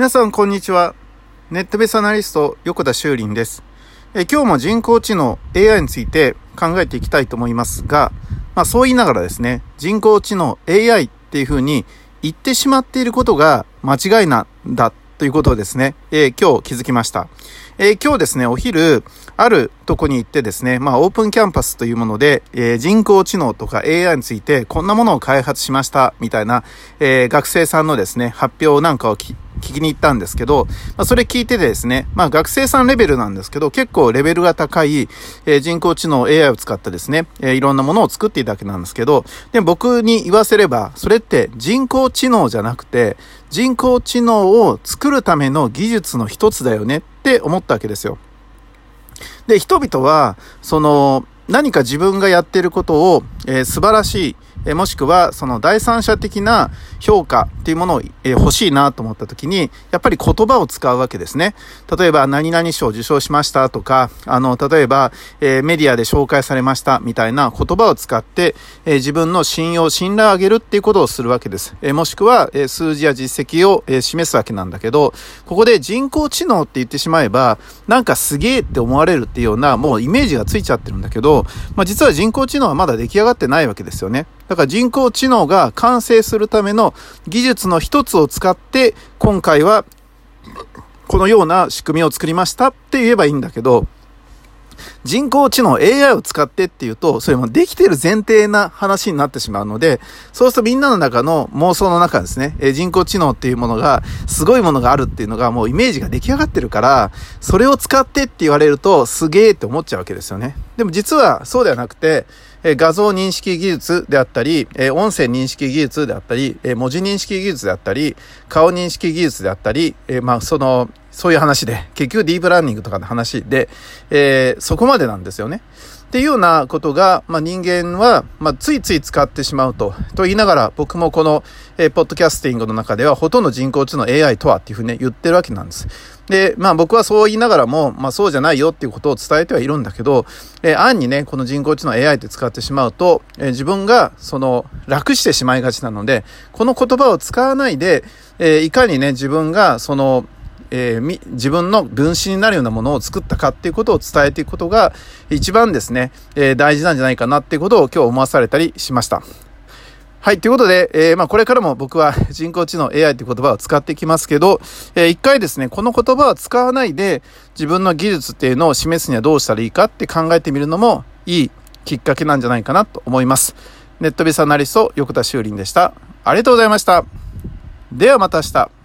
皆さん、こんにちは。ネットベースアナリスト、横田修林です。え今日も人工知能 AI について考えていきたいと思いますが、まあそう言いながらですね、人工知能 AI っていうふうに言ってしまっていることが間違いなんだということをですね、えー、今日気づきました。えー、今日ですね、お昼、あるとこに行ってですね、まあオープンキャンパスというもので、えー、人工知能とか AI についてこんなものを開発しましたみたいな、え学生さんのですね、発表なんかを聞きに行ったんですけど、まあ、それ聞いてですね、まあ学生さんレベルなんですけど、結構レベルが高い、えー、人工知能 AI を使ったですね、えー、いろんなものを作っていたわけなんですけど、で、僕に言わせれば、それって人工知能じゃなくて、人工知能を作るための技術の一つだよねって思ったわけですよ。で、人々は、その、何か自分がやってることを、えー、素晴らしい、えもしくはその第三者的な評価っていうものを、え欲しいなと思った時に、やっぱり言葉を使うわけですね。例えば、何々賞受賞しましたとか、あの、例えば、えメディアで紹介されましたみたいな言葉を使って、え自分の信用、信頼を上げるっていうことをするわけです。えもしくは、え数字や実績を、え示すわけなんだけど、ここで人工知能って言ってしまえば、なんかすげえって思われるっていうような、もうイメージがついちゃってるんだけど、まあ、実は人工知能はまだ出来上がってないわけですよね。だから人工知能が完成するための技術の一つを使って、今回はこのような仕組みを作りましたって言えばいいんだけど、人工知能 AI を使ってっていうと、それもできてる前提な話になってしまうので、そうするとみんなの中の妄想の中ですね、え人工知能っていうものが、すごいものがあるっていうのがもうイメージが出来上がってるから、それを使ってって言われると、すげえって思っちゃうわけですよね。でも実はそうではなくて、え画像認識技術であったり、え音声認識技術であったり、え文字認識技術であったり、顔認識技術であったり、えまあ、その、そういう話で、結局ディープラーニングとかの話で、えー、そこまでなんですよね。っていうようなことが、まあ、人間は、まあ、ついつい使ってしまうと。と言いながら、僕もこの、えー、ポッドキャスティングの中では、ほとんど人工知能 AI とはっていうふうにね、言ってるわけなんです。で、まあ僕はそう言いながらも、まあそうじゃないよっていうことを伝えてはいるんだけど、えー、暗にね、この人工知能 AI って使ってしまうと、えー、自分が、その、楽してしまいがちなので、この言葉を使わないで、えー、いかにね、自分が、その、えー、自分の分子になるようなものを作ったかっていうことを伝えていくことが一番ですね、えー、大事なんじゃないかなっていうことを今日思わされたりしました。はい。ということで、えー、まあ、これからも僕は人工知能 AI って言葉を使っていきますけど、えー、一回ですね、この言葉を使わないで自分の技術っていうのを示すにはどうしたらいいかって考えてみるのもいいきっかけなんじゃないかなと思います。ネットビスアナリスト、横田修林でした。ありがとうございました。ではまた明日。